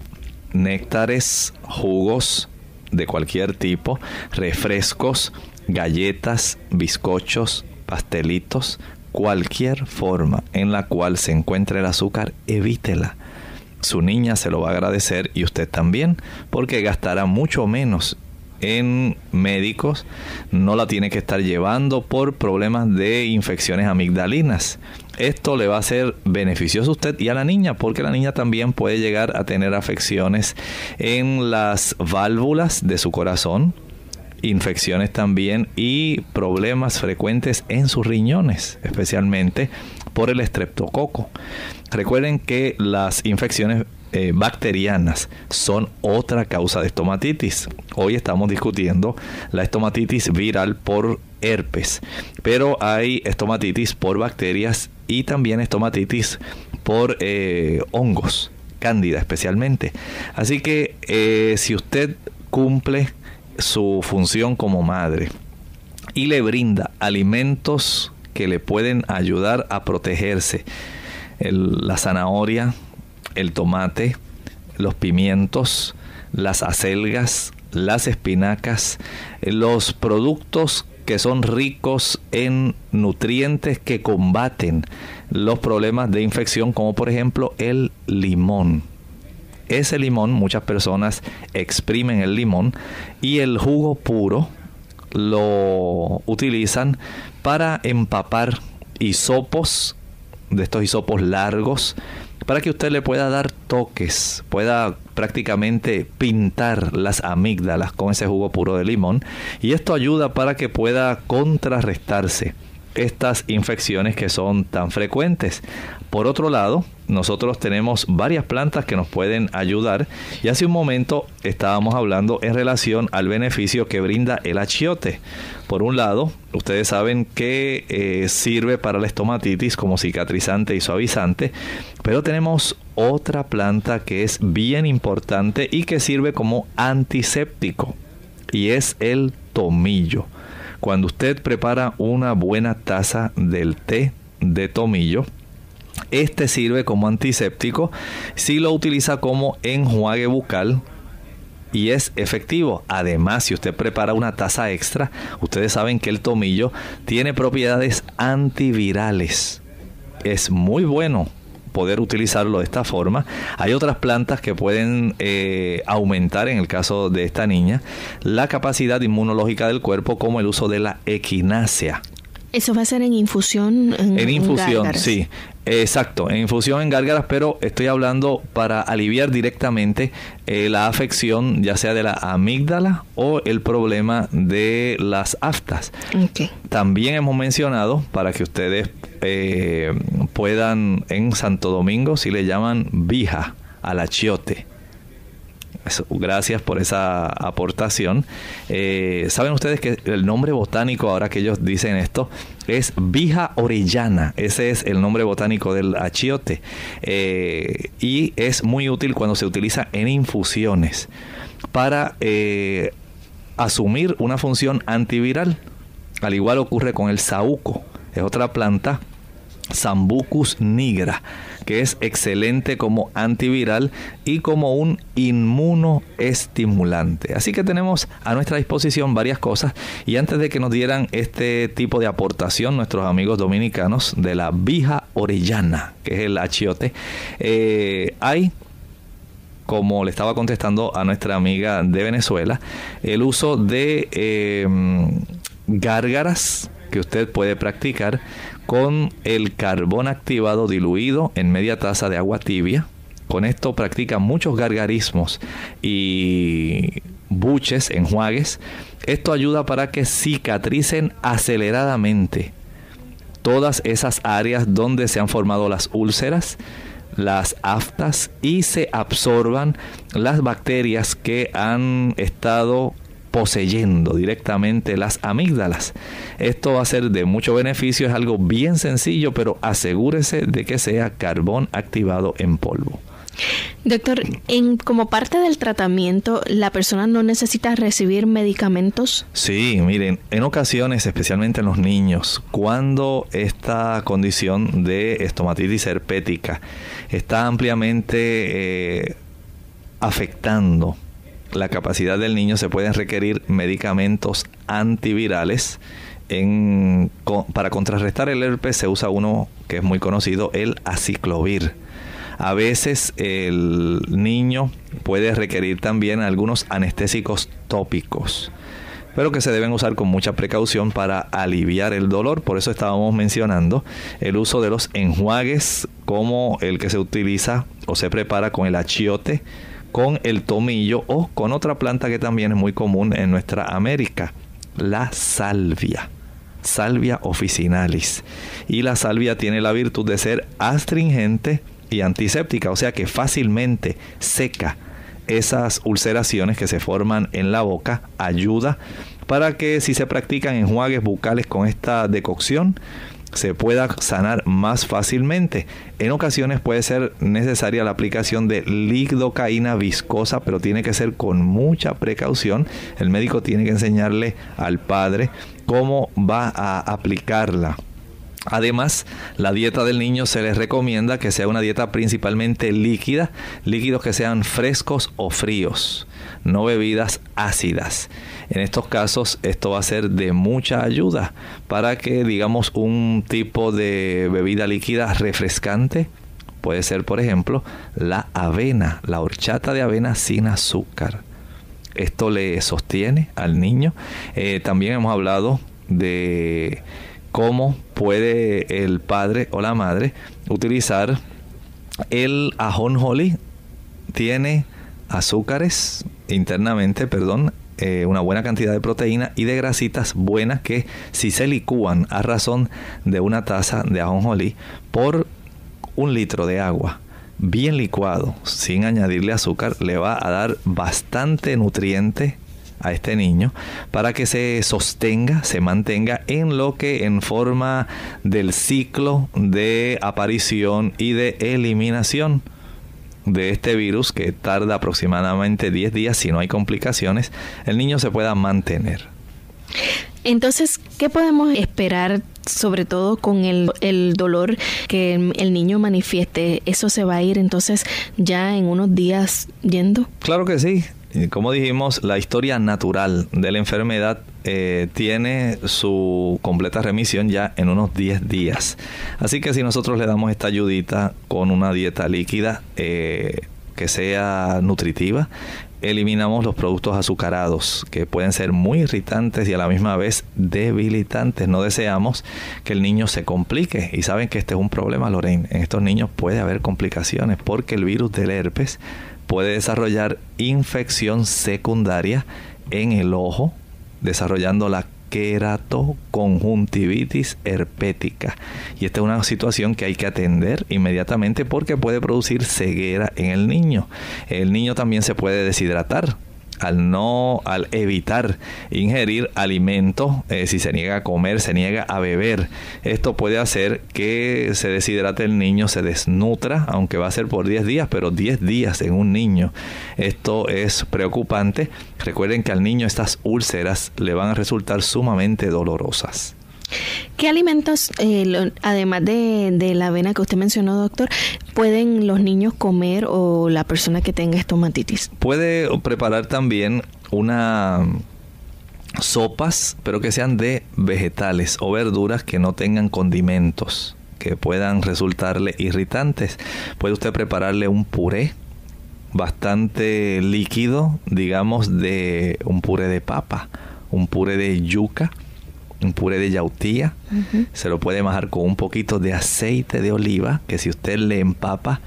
B: néctares, jugos, de cualquier tipo, refrescos, galletas, bizcochos, pastelitos, cualquier forma en la cual se encuentre el azúcar, evítela. Su niña se lo va a agradecer y usted también, porque gastará mucho menos en médicos, no la tiene que estar llevando por problemas de infecciones amigdalinas. Esto le va a ser beneficioso a usted y a la niña, porque la niña también puede llegar a tener afecciones en las válvulas de su corazón, infecciones también y problemas frecuentes en sus riñones, especialmente por el estreptococo. Recuerden que las infecciones eh, bacterianas son otra causa de estomatitis. Hoy estamos discutiendo la estomatitis viral por herpes, pero hay estomatitis por bacterias y también estomatitis por eh, hongos, cándida especialmente. Así que eh, si usted cumple su función como madre y le brinda alimentos que le pueden ayudar a protegerse, la zanahoria, el tomate, los pimientos, las acelgas, las espinacas, los productos que son ricos en nutrientes que combaten los problemas de infección, como por ejemplo el limón. Ese limón, muchas personas exprimen el limón y el jugo puro lo utilizan para empapar hisopos, de estos hisopos largos, para que usted le pueda dar toques, pueda prácticamente pintar las amígdalas con ese jugo puro de limón. Y esto ayuda para que pueda contrarrestarse estas infecciones que son tan frecuentes. Por otro lado, nosotros tenemos varias plantas que nos pueden ayudar y hace un momento estábamos hablando en relación al beneficio que brinda el achiote. Por un lado, ustedes saben que eh, sirve para la estomatitis como cicatrizante y suavizante, pero tenemos otra planta que es bien importante y que sirve como antiséptico y es el tomillo. Cuando usted prepara una buena taza del té de tomillo, este sirve como antiséptico si lo utiliza como enjuague bucal y es efectivo. Además, si usted prepara una taza extra, ustedes saben que el tomillo tiene propiedades antivirales. Es muy bueno poder utilizarlo de esta forma. Hay otras plantas que pueden eh, aumentar, en el caso de esta niña, la capacidad inmunológica del cuerpo, como el uso de la equinacia.
A: ¿Eso va a ser en infusión?
B: En, infusión, sí. Exacto, en infusión en gárgaras, pero estoy hablando para aliviar directamente eh, la afección ya sea de la amígdala o el problema de las aftas. También hemos mencionado para que ustedes eh, puedan en Santo Domingo, si le llaman vija al achiote. Gracias por esa aportación. Eh, Saben ustedes que el nombre botánico, ahora que ellos dicen esto, es Vija orellana. Ese es el nombre botánico del achiote. Eh, y es muy útil cuando se utiliza en infusiones para eh, asumir una función antiviral. Al igual ocurre con el saúco. Es otra planta Sambucus nigra, que es excelente como antiviral y como un inmunoestimulante. Así que tenemos a nuestra disposición varias cosas y antes de que nos dieran este tipo de aportación nuestros amigos dominicanos de la vija orellana, que es el achiote, eh, hay como le estaba contestando a nuestra amiga de Venezuela, el uso de em, gárgaras que usted puede practicar con el carbón activado diluido en media taza de agua tibia. Con esto practica muchos gargarismos y buches, enjuagues. Esto ayuda para que cicatricen aceleradamente todas esas áreas donde se han formado las úlceras, las aftas y se absorban las bacterias que han estado poseyendo directamente las amígdalas. Esto va a ser de mucho beneficio, es algo bien sencillo, pero asegúrese de que sea carbón activado en polvo.
A: Doctor, en, como parte del tratamiento, ¿la persona no necesita recibir medicamentos?
B: Sí, miren, en ocasiones, especialmente en los niños, cuando esta condición de estomatitis herpética está ampliamente eh, afectando la capacidad del niño, se pueden requerir medicamentos antivirales. Para contrarrestar el herpes se usa uno que es muy conocido, el aciclovir a veces el niño puede requerir también algunos anestésicos tópicos pero que se deben usar con mucha precaución para aliviar el dolor. Por eso estábamos mencionando el uso de los enjuagues como el que se utiliza o se prepara con el achiote, con el tomillo o con otra planta que también es muy común en nuestra América, la salvia. Salvia officinalis. Y la salvia tiene la virtud de ser astringente, y antiséptica, o sea que fácilmente seca esas ulceraciones que se forman en la boca, ayuda para que si se practican enjuagues bucales con esta decocción, se pueda sanar más fácilmente. En ocasiones puede ser necesaria la aplicación de lidocaína viscosa, pero tiene que ser con mucha precaución. El médico tiene que enseñarle al padre cómo va a aplicarla. Además, la dieta del niño se les recomienda que sea una dieta principalmente líquida, líquidos que sean frescos o fríos, no bebidas ácidas. En estos casos esto va a ser de mucha ayuda para que digamos un tipo de bebida líquida refrescante puede ser por ejemplo la avena, la horchata de avena sin azúcar. Esto le sostiene al niño. Eh, también hemos hablado de cómo puede el padre o la madre utilizar el ajonjolí. Tiene azúcares internamente, perdón, eh, una buena cantidad de proteína y de grasitas buenas que si se licúan a razón de una taza de ajonjolí por un litro de agua bien licuado sin añadirle azúcar le va a dar bastante nutriente a este niño para que se sostenga, se mantenga en lo que en forma del ciclo de aparición y de eliminación de este virus que tarda aproximadamente 10 días si no hay complicaciones, el niño se pueda mantener.
A: Entonces, ¿qué podemos esperar sobre todo con el, el, dolor que el niño manifieste? ¿Eso se va a ir entonces ya en unos días yendo?
B: Claro que sí. Como dijimos, la historia natural de la enfermedad eh, tiene su completa remisión ya en unos 10 días. Así que si nosotros le damos esta ayudita con una dieta líquida eh, que sea nutritiva, eliminamos los productos azucarados que pueden ser muy irritantes y a la misma vez debilitantes. No deseamos que el niño se complique y saben que este es un problema, Lorraine. En estos niños puede haber complicaciones porque el virus del herpes puede desarrollar infección secundaria en el ojo, desarrollando la queratoconjuntivitis herpética. Y esta es una situación que hay que atender inmediatamente porque puede producir ceguera en el niño. El niño también se puede deshidratar al no, al evitar ingerir alimentos, eh, si se niega a comer, se niega a beber. Esto puede hacer que se deshidrate el niño, se desnutra, aunque va a ser por 10 días, pero 10 días en un niño. Esto es preocupante. Recuerden que al niño estas úlceras le van a resultar sumamente dolorosas.
A: ¿Qué alimentos, eh, además de, la avena que usted mencionó, doctor, pueden los niños comer o la persona que tenga estomatitis?
B: Puede preparar también una sopas, pero que sean de vegetales o verduras que no tengan condimentos que puedan resultarle irritantes. Puede usted prepararle un puré bastante líquido, digamos, de un puré de papa, un puré de yuca, un puré de yautía. Se lo puede majar con un poquito de aceite de oliva, que si usted le empapa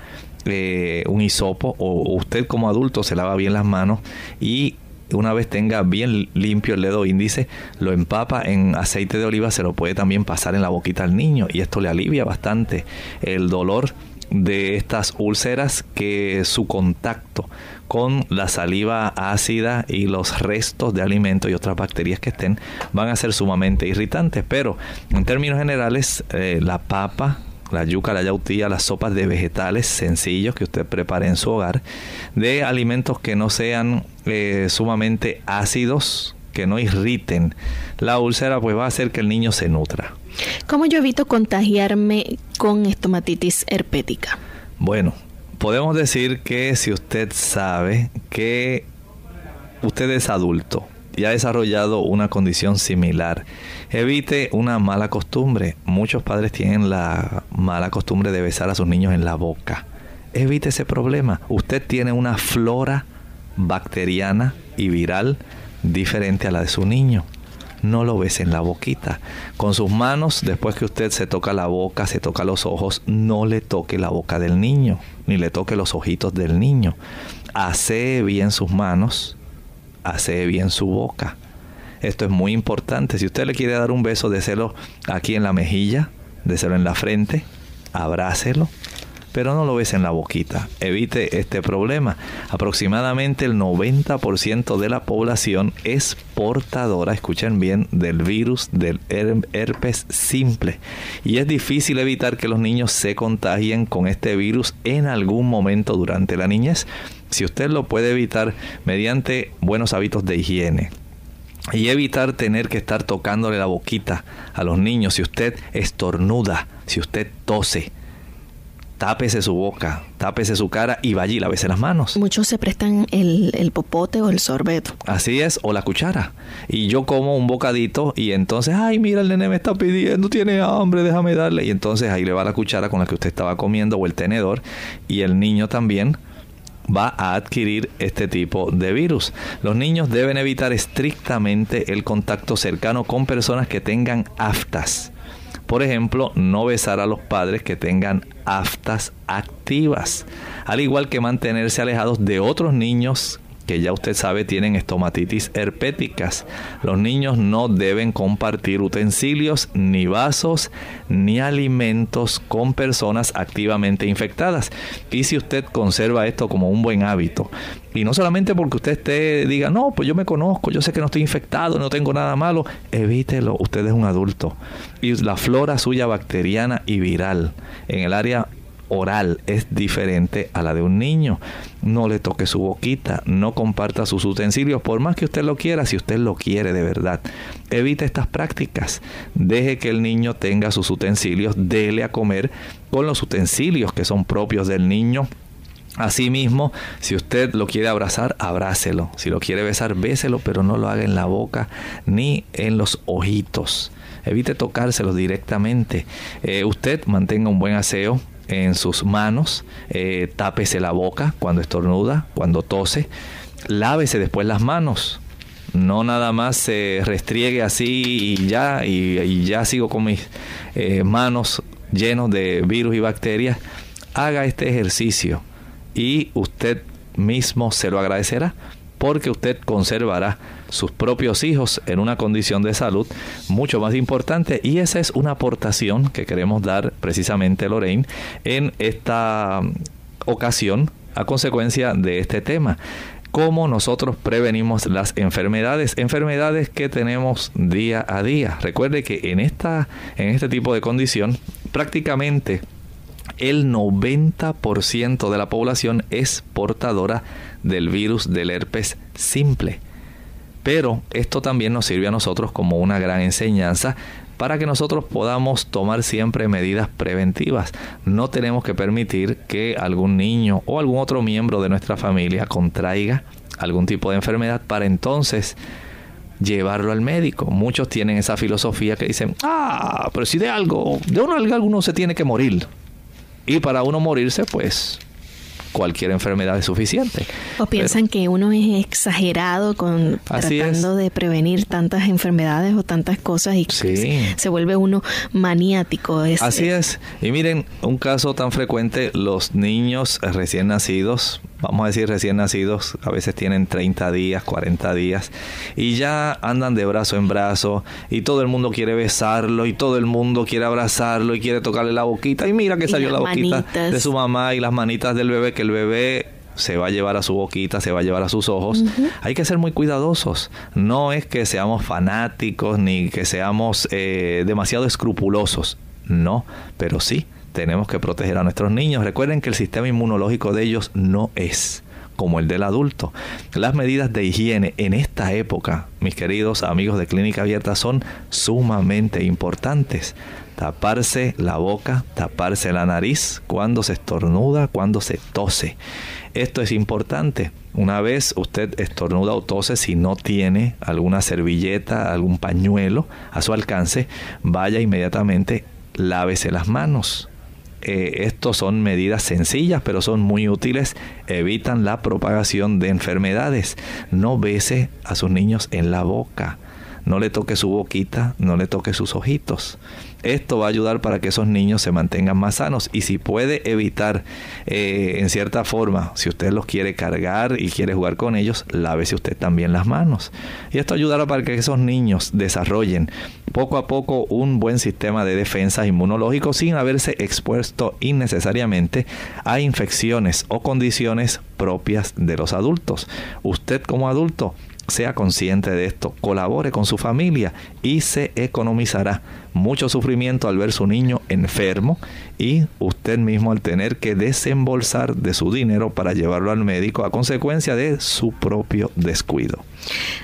B: eh, un hisopo o usted como adulto se lava bien las manos y una vez tenga bien limpio el dedo índice, lo empapa en aceite de oliva, se lo puede también pasar en la boquita al niño y esto le alivia bastante el dolor de estas úlceras que su contacto con la saliva ácida y los restos de alimentos y otras bacterias que estén van a ser sumamente irritantes. Pero en términos generales, eh, la papa, la yuca, la yautía, las sopas de vegetales sencillos que usted prepare en su hogar, de alimentos que no sean eh, sumamente ácidos, que no irriten la úlcera, pues va a hacer que el niño se nutra.
A: ¿Cómo yo evito contagiarme con estomatitis herpética?
B: Bueno, podemos decir que si usted sabe que usted es adulto y ha desarrollado una condición similar, evite una mala costumbre. Muchos padres tienen la mala costumbre de besar a sus niños en la boca. Evite ese problema. Usted tiene una flora bacteriana y viral diferente a la de su niño no lo bese en la boquita. Con sus manos, después que usted se toca la boca, se toca los ojos, no le toque la boca del niño, ni le toque los ojitos del niño. Hace bien sus manos, hace bien su boca. Esto es muy importante. Si usted le quiere dar un beso, déselo aquí en la mejilla, déselo en la frente, abrácelo pero no lo ves en la boquita. Evite este problema. Aproximadamente el 90% de la población es portadora, escuchen bien, del virus del herpes simple. Y es difícil evitar que los niños se contagien con este virus en algún momento durante la niñez. Si usted lo puede evitar mediante buenos hábitos de higiene, y evitar tener que estar tocándole la boquita a los niños. Si usted estornuda, si usted tose, tápese su boca, tápese su cara y vaya y lávese las manos.
A: Muchos se prestan el, el, popote o el sorbeto.
B: Así es, o la cuchara. Y yo como un bocadito y entonces, ay, mira, el nene me está pidiendo, tiene hambre, déjame darle. Y entonces ahí le va la cuchara con la que usted estaba comiendo o el tenedor y el niño también va a adquirir este tipo de virus. Los niños deben evitar estrictamente el contacto cercano con personas que tengan aftas por ejemplo, no besar a los padres que tengan aftas activas, al igual que mantenerse alejados de otros niños que ya usted sabe tienen estomatitis herpéticas. Los niños no deben compartir utensilios, ni vasos, ni alimentos con personas activamente infectadas. Y si usted conserva esto como un buen hábito, y no solamente porque usted esté, diga, no, pues yo me conozco, yo sé que no estoy infectado, no tengo nada malo, evítelo, usted es un adulto. Y la flora suya bacteriana y viral en el área oral es diferente a la de un niño. No le toque su boquita, no comparta sus utensilios, por más que usted lo quiera, si usted lo quiere de verdad. Evite estas prácticas. Deje que el niño tenga sus utensilios, dele a comer con los utensilios que son propios del niño. Asimismo, si usted lo quiere abrazar, abrácelo. Si lo quiere besar, béselo, pero no lo haga en la boca ni en los ojitos. Evite tocárselo directamente. Eh, usted mantenga un buen aseo en sus manos, eh, tápese la boca cuando estornuda, cuando tose, lávese después las manos. No nada más se restriegue así y ya, y, ya sigo con mis eh, manos llenos de virus y bacterias. Haga este ejercicio y usted mismo se lo agradecerá porque usted conservará sus propios hijos en una condición de salud mucho más importante y esa es una aportación que queremos dar precisamente Lorraine en esta ocasión a consecuencia de este tema cómo nosotros prevenimos las enfermedades, enfermedades que tenemos día a día. Recuerde que en esta en este tipo de condición prácticamente el 90% de la población es portadora del virus del herpes simple. Pero esto también nos sirve a nosotros como una gran enseñanza para que nosotros podamos tomar siempre medidas preventivas. No tenemos que permitir que algún niño o algún otro miembro de nuestra familia contraiga algún tipo de enfermedad para entonces llevarlo al médico. Muchos tienen esa filosofía que dicen, ah, pero si de algo, de uno alguno se tiene que morir. Y para uno morirse, pues cualquier enfermedad es suficiente.
A: O piensan que uno es exagerado con tratando de prevenir tantas enfermedades o tantas cosas y se vuelve uno maniático.
B: Así es. Y miren, un caso tan frecuente, los niños recién nacidos, vamos a decir recién nacidos, a veces tienen 30 días, 40 días, y ya andan de brazo en brazo, y todo el mundo quiere besarlo, y todo el mundo quiere abrazarlo, y quiere tocarle la boquita, y mira que salió la boquita de su mamá y las manitas del bebé, que el bebé se va a llevar a su boquita, se va a llevar a sus ojos. Hay que ser muy cuidadosos. No es que seamos fanáticos ni que seamos eh, demasiado escrupulosos. No, pero sí tenemos que proteger a nuestros niños. Recuerden que el sistema inmunológico de ellos no es como el del adulto. Las medidas de higiene en esta época, mis queridos amigos de Clínica Abierta, son sumamente importantes. Taparse la boca, taparse la nariz cuando se estornuda, cuando se tose. Esto es importante. Una vez usted estornuda o tose, si no tiene alguna servilleta, algún pañuelo a su alcance, vaya inmediatamente, lávese las manos eh, estos son medidas sencillas, pero son muy útiles. Evitan la propagación de enfermedades. No bese a sus niños en la boca. No le toque su boquita, no le toque sus ojitos. Esto va a ayudar para que esos niños se mantengan más sanos y si puede evitar eh, en cierta forma, si usted los quiere cargar y quiere jugar con ellos, lávese usted también las manos. Y esto ayudará para que esos niños desarrollen poco a poco un buen sistema de defensa inmunológico sin haberse expuesto innecesariamente a infecciones o condiciones propias de los adultos. Usted como adulto sea consciente de esto, colabore con su familia y se economizará mucho sufrimiento al ver su niño enfermo y usted mismo al tener que desembolsar de su dinero para llevarlo al médico a consecuencia de su propio descuido.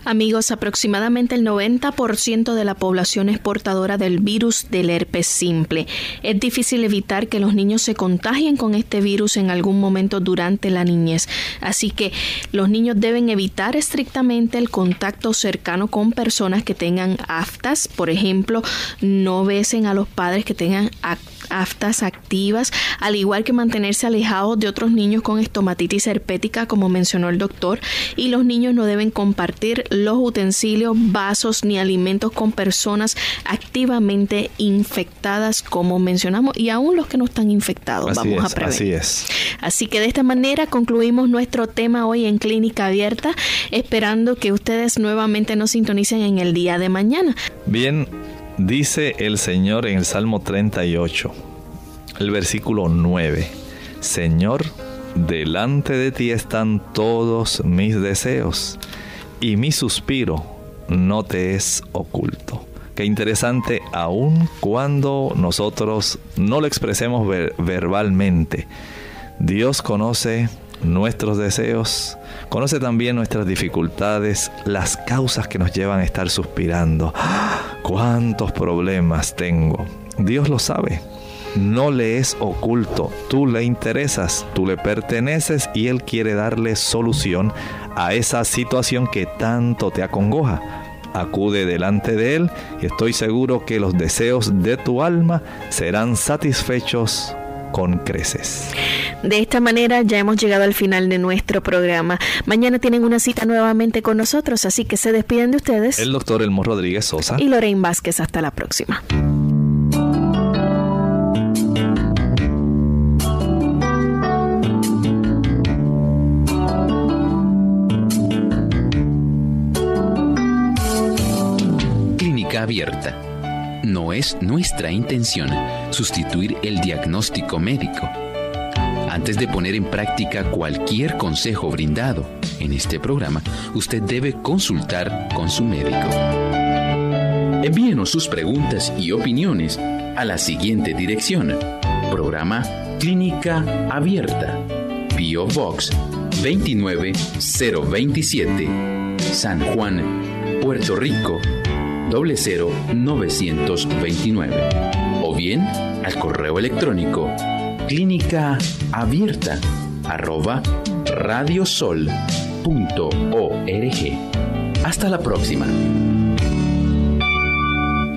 A: Amigos, aproximadamente el 90% de la población es portadora del virus del herpes simple. Es difícil evitar que los niños se contagien con este virus en algún momento durante la niñez. Así que los niños deben evitar estrictamente el contacto cercano con personas que tengan aftas. Por ejemplo, no besen a los padres que tengan aftas activas, al igual que mantenerse alejados de otros niños con estomatitis herpética, como mencionó el doctor, y los niños no deben compartir los utensilios, vasos ni alimentos con personas activamente infectadas, como mencionamos, y aún los que no están infectados, vamos a prevenir.
B: Así es.
A: Así que de esta manera concluimos nuestro tema hoy en Clínica Abierta, esperando que ustedes nuevamente nos sintonicen en el día de mañana.
B: Bien, Dice el Señor en el Salmo 38, el versículo 9, Señor, delante de ti están todos mis deseos y mi suspiro no te es oculto. Qué interesante, aun cuando nosotros no lo expresemos verbalmente, Dios conoce nuestros deseos, conoce también nuestras dificultades, las causas que nos llevan a estar suspirando. ¿Cuántos problemas tengo? Dios lo sabe. No le es oculto, tú le interesas, tú le perteneces y Él quiere darle solución a esa situación que tanto te acongoja acude delante de Él y estoy seguro que los deseos de tu alma serán satisfechos con creces.
A: De esta manera ya hemos llegado al final de nuestro programa. Mañana tienen una cita nuevamente con nosotros, así que se despiden de ustedes.
B: El doctor Elmo Rodríguez Sosa.
A: Y Lorraine Vázquez. Hasta la próxima.
F: Clínica abierta no es nuestra intención sustituir el diagnóstico médico. Antes de poner en práctica cualquier consejo brindado en este programa, usted debe consultar con su médico. Envíenos sus preguntas y opiniones a la siguiente dirección. Programa Clínica Abierta. Bio Box 29027. San Juan, Puerto Rico 00929 o bien al correo electrónico clínica abierta arroba radiosol.org. Hasta la próxima.